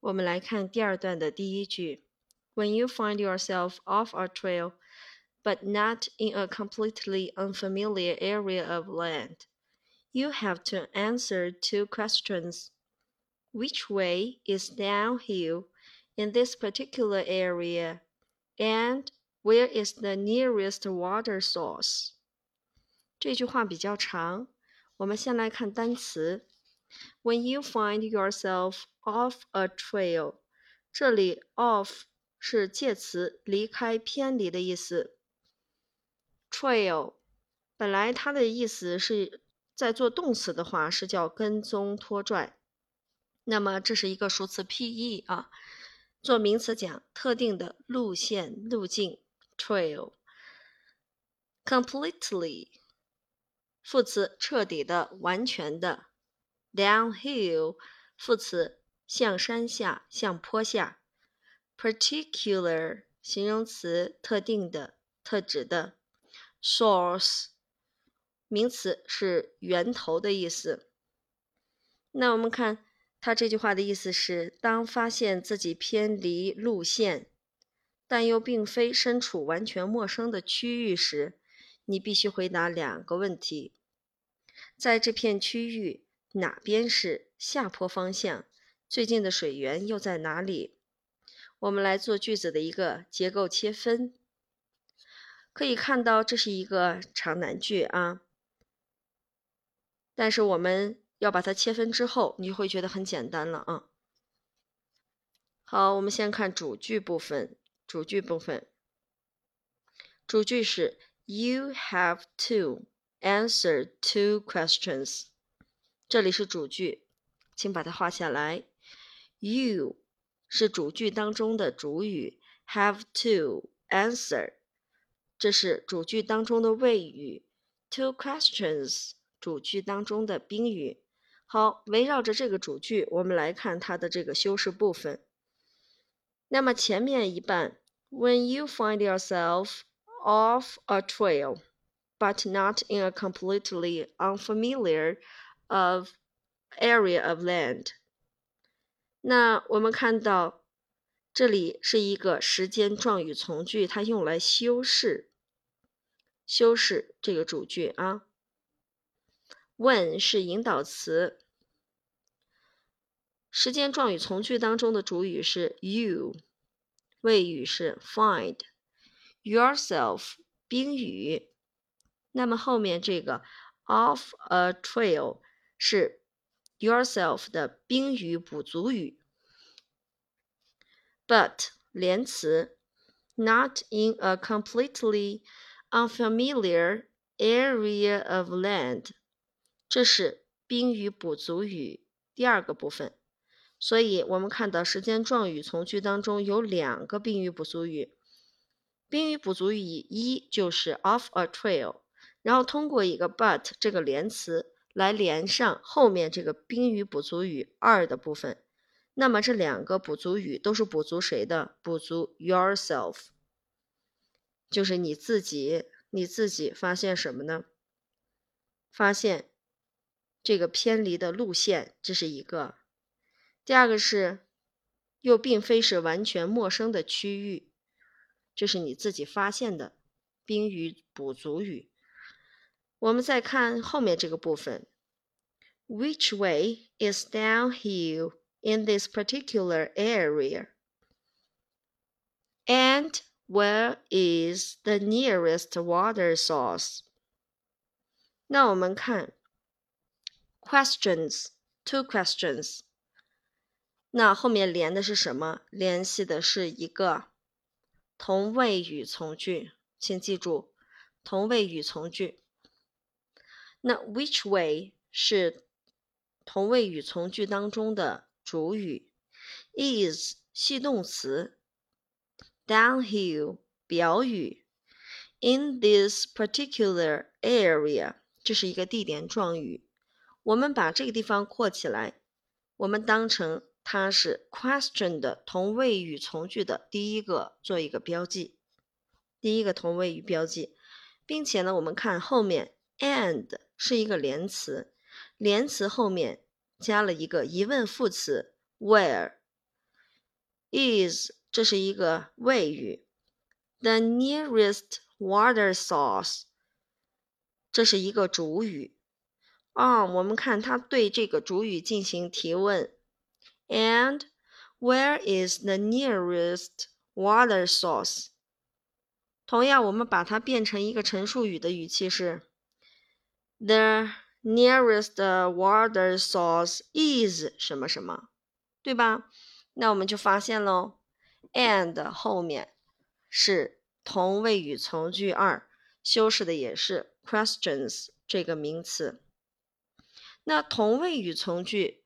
我们来看第二段的第一句：When you find yourself off a trail, but not in a completely unfamiliar area of land, you have to answer two questions. Which way is downhill in this particular area? And where is the nearest water source? 这句话比较长，我们先来看单词。 When you find yourself off a trail，这里 off 是介词，离开、偏离的意思。Trail 本来它的意思是在做动词的话是叫跟踪、拖拽，那么这是一个熟词 P-E 啊。做名词讲特定的路线、路径。trail completely 副词彻底的、完全的。Downhill 副词向山下、向坡下。particular 形容词特定的、特指的。source 名词是源头的意思。那我们看他这句话的意思是：当发现自己偏离路线。但又并非身处完全陌生的区域时，你必须回答两个问题：在这片区域哪边是下坡方向？最近的水源又在哪里？我们来做句子的一个结构切分。可以看到，这是一个长难句啊。但是我们要把它切分之后，你会觉得很简单了啊。好，我们先看主句部分。主句部分，主句是 You have to answer two questions。这里是主句，请把它画下来。You 是主句当中的主语，have to answer 这是主句当中的谓语，two questions 主句当中的宾语。好，围绕着这个主句，我们来看它的这个修饰部分。那么前面一半。When you find yourself off a trail, but not in a completely unfamiliar of area of land，那我们看到这里是一个时间状语从句，它用来修饰修饰这个主句啊。When 是引导词，时间状语从句当中的主语是 you。谓语是 find yourself 宾语，那么后面这个 off a trail 是 yourself 的宾语补足语。But 连词 not in a completely unfamiliar area of land，这是宾语补足语第二个部分。所以，我们看到时间状语从句当中有两个宾语补足语。宾语补足语一就是 off a trail，然后通过一个 but 这个连词来连上后面这个宾语补足语二的部分。那么这两个补足语都是补足谁的？补足 yourself，就是你自己。你自己发现什么呢？发现这个偏离的路线，这是一个。第二个是，又并非是完全陌生的区域，这是你自己发现的宾语补足语。我们再看后面这个部分，Which way is downhill in this particular area? And where is the nearest water source? 那我们看 questions, two questions. 那后面连的是什么？联系的是一个同位语从句，请记住同位语从句。 那 which way 是同位语从句当中的主语，is 系动词，downhill 表语，in this particular area 这是一个地点状语。我们把这个地方括起来，我们当成。它是 question 的同位语从句的第一个做一个标记，第一个同位语标记，并且呢，我们看后面 and 是一个连词，连词后面加了一个疑问副词 where，is 这是一个谓语，the nearest water source 这是一个主语。啊，我们看它对这个主语进行提问，and where is the nearest water source？同样，我们把它变成一个陈述语的语气是，the nearest water source is 什么什么，对吧？那我们就发现喽，and 后面是同位语从句二，修饰的也是 questions 这个名词。那同位语从句，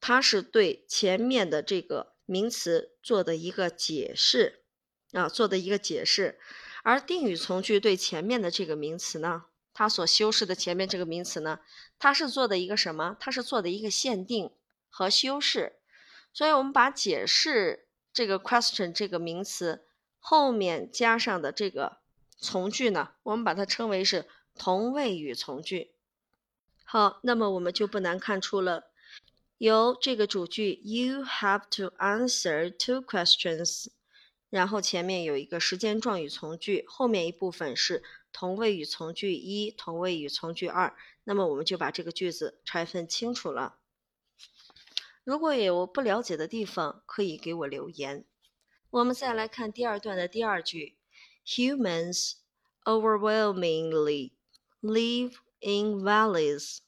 它是对前面的这个名词做的一个解释啊，做的一个解释。而定语从句对前面的这个名词呢，它所修饰的前面这个名词呢，它是做的一个什么？它是做的一个限定和修饰。所以，我们把解释这个 question 这个名词后面加上的这个从句呢，我们把它称为是同位语从句。好，那么我们就不难看出了，由这个主句 "You have to answer two questions"，然后前面有一个时间状语从句，后面一部分是同位语从句一、同位语从句二。那么我们就把这个句子拆分清楚了。如果有不了解的地方，可以给我留言。我们再来看第二段的第二句：Humans overwhelmingly live in valleys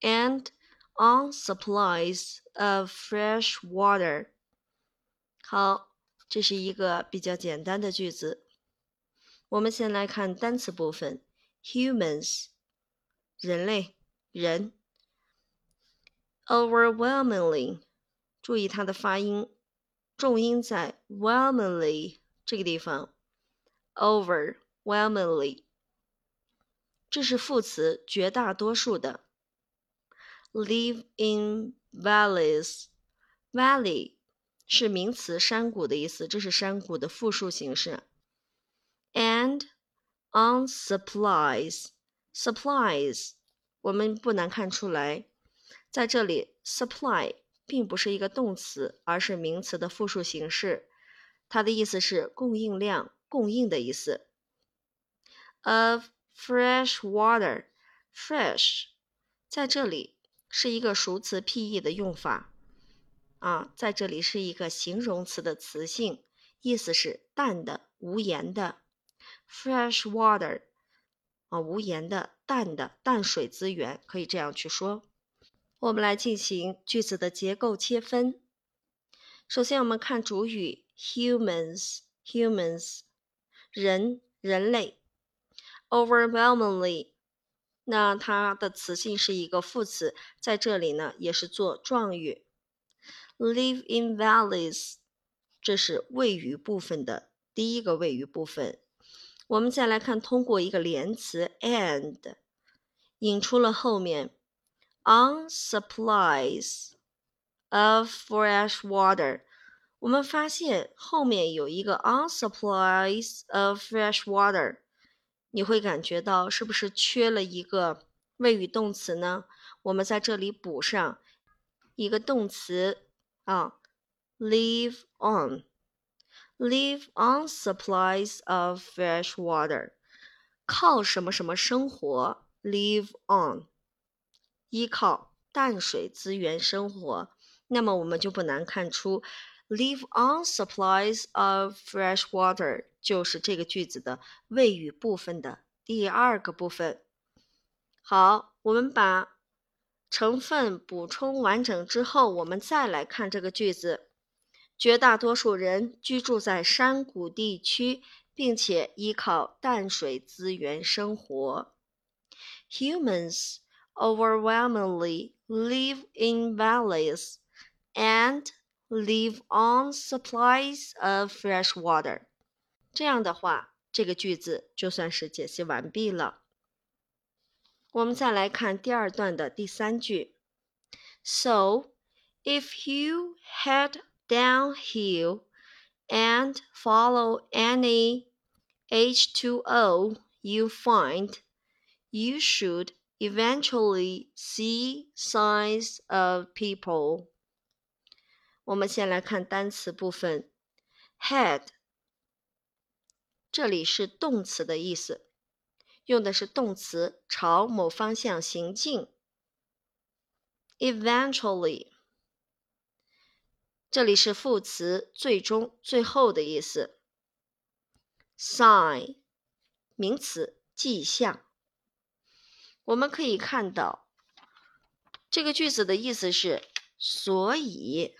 and on supplies of fresh water。好，这是一个比较简单的句子。我们先来看单词部分：humans，人类，人；overwhelmingly，注意它的发音，重音在 whelmingly 这个地方，overwhelmingly。这是副词，绝大多数的。Live in valleys，valley 是名词，山谷的意思，这是山谷的复数形式。 And on supplies，supplies 我们不难看出来，在这里 supply 并不是一个动词，而是名词的复数形式，它的意思是供应量、供应的意思。Of Fresh water, fresh，在这里是一个熟词 P-E 的用法啊，在这里是一个形容词的词性，意思是淡的、无盐的。Fresh water，啊，无盐的、淡的淡水资源，可以这样去说。我们来进行句子的结构切分。首先，我们看主语 humans，humans，人、人类。overwhelmingly，那它的词性是一个副词，在这里呢也是做状语。Live in valleys，这是谓语部分的第一个谓语部分。我们再来看，通过一个连词 and，引出了后面 on supplies of fresh water。我们发现后面有一个 on supplies of fresh water。你会感觉到是不是缺了一个谓语动词呢？我们在这里补上一个动词啊，live on Live on supplies of fresh water，靠什么什么生活？live on，依靠淡水资源生活。那么我们就不难看出。Live on supplies of fresh water 就是这个句子的谓语部分的第二个部分。好，我们把成分补充完整之后，我们再来看这个句子。绝大多数人居住在山谷地区，并且依靠淡水资源生活。Humans overwhelmingly live in valleys and Live on supplies of fresh water。这样的话，这个句子就算是解析完毕了。我们再来看第二段的第三句。So, if you head downhill and follow any H2O you find, you should eventually see signs of people. 我们先来看单词部分，head，这里是动词的意思，用的是动词朝某方向行进。eventually， 这里是副词最终、最后的意思。sign，名词迹象。我们可以看到，这个句子的意思是，所以。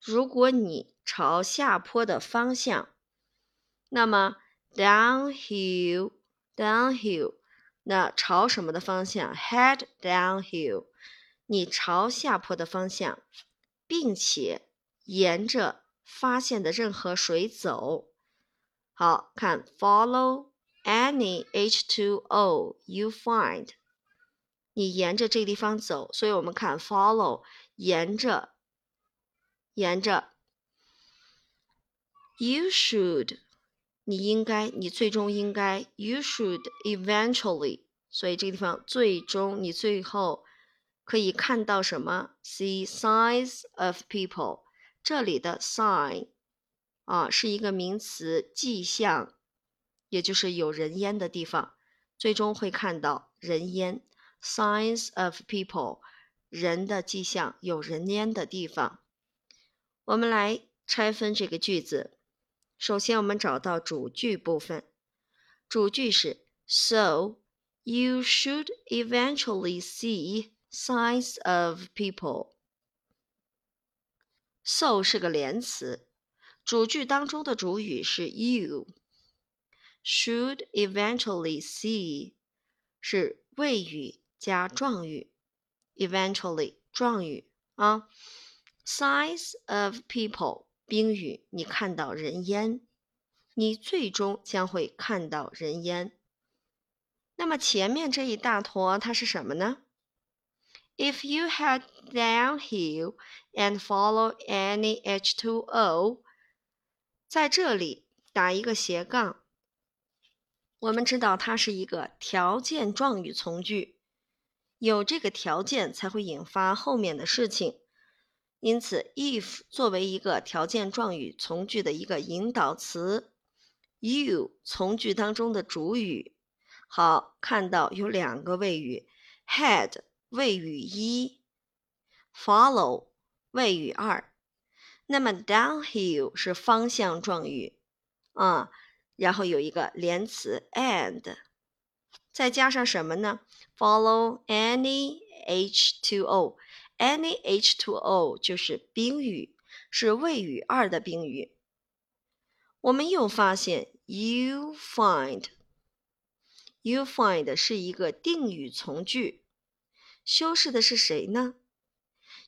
如果你朝下坡的方向，那么 downhill，downhill，那朝什么的方向？head downhill，你朝下坡的方向，并且沿着发现的任何水走。好看，follow any H2O you find，你沿着这个地方走，所以我们看 follow，沿着。沿着，you should，你应该，你最终应该，you should eventually，所以这个地方最终，你最后可以看到什么？See signs of people， 这里的 sign 啊是一个名词，迹象，也就是有人烟的地方，最终会看到人烟，signs of people，人的迹象，有人烟的地方。我们来拆分这个句子。首先，我们找到主句部分。主句是 So you should eventually see signs of people. So 是个连词，主句当中的主语是 you。Should eventually see 是谓语加状语，eventually 状语啊。，size of people，宾语，你看到人烟，你最终将会看到人烟。那么前面这一大坨它是什么呢？If you head downhill and follow any H2O，在这里打一个斜杠。我们知道它是一个条件状语从句，有这个条件才会引发后面的事情。因此，if 作为一个条件状语从句的一个引导词，you 从句当中的主语。好，看到有两个谓语，head 谓语一，follow 谓语二。那么 downhill 是方向状语啊，然后有一个连词 and，再加上什么呢？follow any H2O。Any H2O 就是宾语，是谓语二的宾语。我们又发现，you find，you find 是一个定语从句，修饰的是谁呢？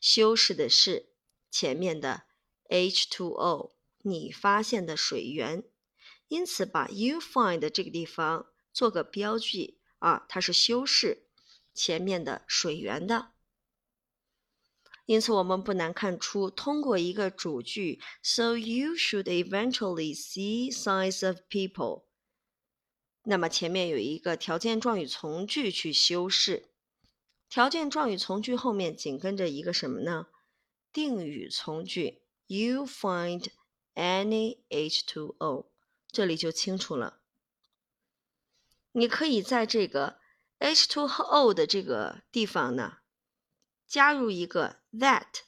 修饰的是前面的 H2O，你发现的水源。因此，把 you find 这个地方做个标记啊，它是修饰前面的水源的。因此，我们不难看出，通过一个主句，so you should eventually see signs of people。那么前面有一个条件状语从句去修饰，条件状语从句后面紧跟着一个什么呢？定语从句，you find any H2O，这里就清楚了。你可以在这个 H2O 的这个地方呢。加入一个 that，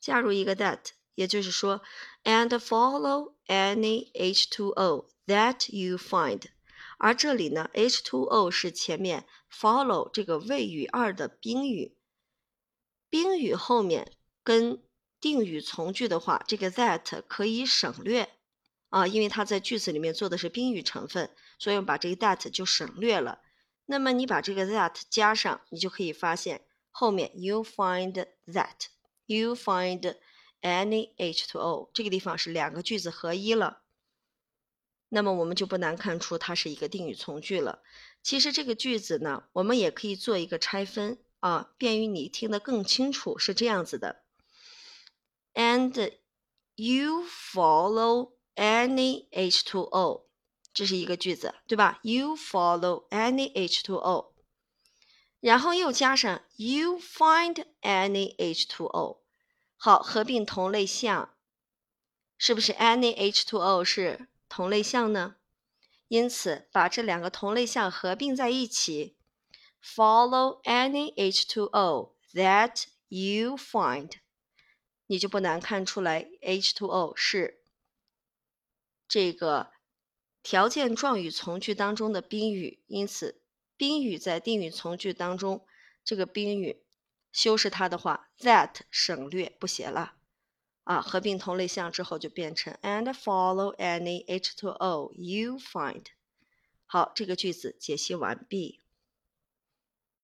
加入一个 that，也就是说，and follow any H2O that you find。而这里呢，H2O 是前面 follow 这个谓语二的宾语，宾语后面跟定语从句的话，这个 that 可以省略啊，因为它在句子里面做的是宾语成分，所以我们把这个 that 就省略了。那么你把这个 that 加上，你就可以发现。后面 you find that you find any H2O 这个地方是两个句子合一了，那么我们就不难看出它是一个定语从句了。其实这个句子呢，我们也可以做一个拆分啊，便于你听得更清楚。是这样子的，and you follow any H2O，这是一个句子，对吧？You follow any H2O。然后又加上 you find any H2O，好，合并同类项，是不是 any H2O 是同类项呢？因此，把这两个同类项合并在一起，follow any H2O that you find，你就不难看出来 H2O 是这个条件状语从句当中的宾语。因此，宾语在定语从句当中，这个宾语。修饰它的话，that 省略不写了啊，合并同类项之后就变成 and follow any H2O you find。好，这个句子解析完毕。